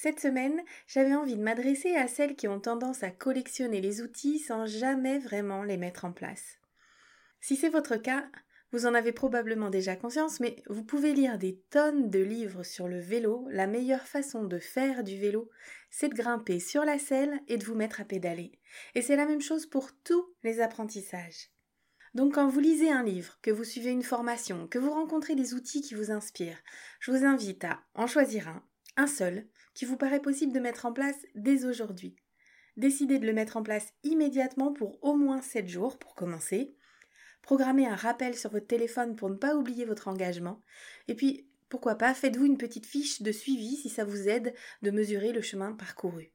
Cette semaine, j'avais envie de m'adresser à celles qui ont tendance à collectionner les outils sans jamais vraiment les mettre en place. Si c'est votre cas, vous en avez probablement déjà conscience, mais vous pouvez lire des tonnes de livres sur le vélo. La meilleure façon de faire du vélo, c'est de grimper sur la selle et de vous mettre à pédaler. Et c'est la même chose pour tous les apprentissages. Donc quand vous lisez un livre, que vous suivez une formation, que vous rencontrez des outils qui vous inspirent, je vous invite à en choisir un, un seul, qui vous paraît possible de mettre en place dès aujourd'hui. Décidez de le mettre en place immédiatement pour au moins 7 jours pour commencer. Programmez un rappel sur votre téléphone pour ne pas oublier votre engagement. Et puis, pourquoi pas, faites-vous une petite fiche de suivi si ça vous aide de mesurer le chemin parcouru.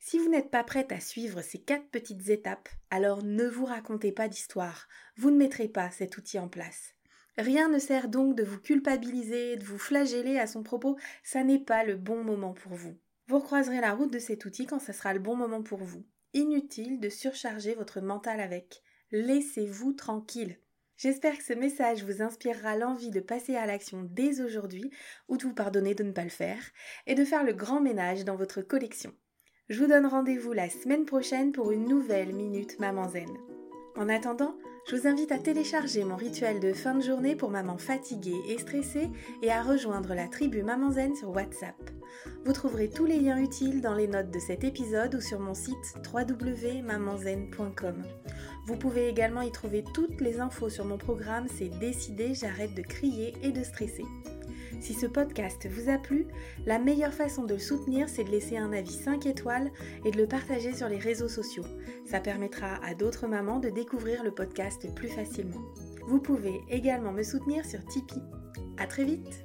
Si vous n'êtes pas prête à suivre ces quatre petites étapes, alors ne vous racontez pas d'histoire, vous ne mettrez pas cet outil en place. Rien ne sert donc de vous culpabiliser, de vous flageller à son propos, ça n'est pas le bon moment pour vous. Vous recroiserez la route de cet outil quand ça sera le bon moment pour vous. Inutile de surcharger votre mental avec. Laissez-vous tranquille. J'espère que ce message vous inspirera l'envie de passer à l'action dès aujourd'hui ou de vous pardonner de ne pas le faire et de faire le grand ménage dans votre collection. Je vous donne rendez-vous la semaine prochaine pour une nouvelle Minute Maman Zen. En attendant, je vous invite à télécharger mon rituel de fin de journée pour maman fatiguée et stressée et à rejoindre la tribu Maman Zen sur WhatsApp. Vous trouverez tous les liens utiles dans les notes de cet épisode ou sur mon site www.mamanzen.com. Vous pouvez également y trouver toutes les infos sur mon programme C'est décidé, j'arrête de crier et de stresser. Si ce podcast vous a plu, la meilleure façon de le soutenir, c'est de laisser un avis 5 étoiles et de le partager sur les réseaux sociaux. Ça permettra à d'autres mamans de découvrir le podcast plus facilement. Vous pouvez également me soutenir sur Tipeee. À très vite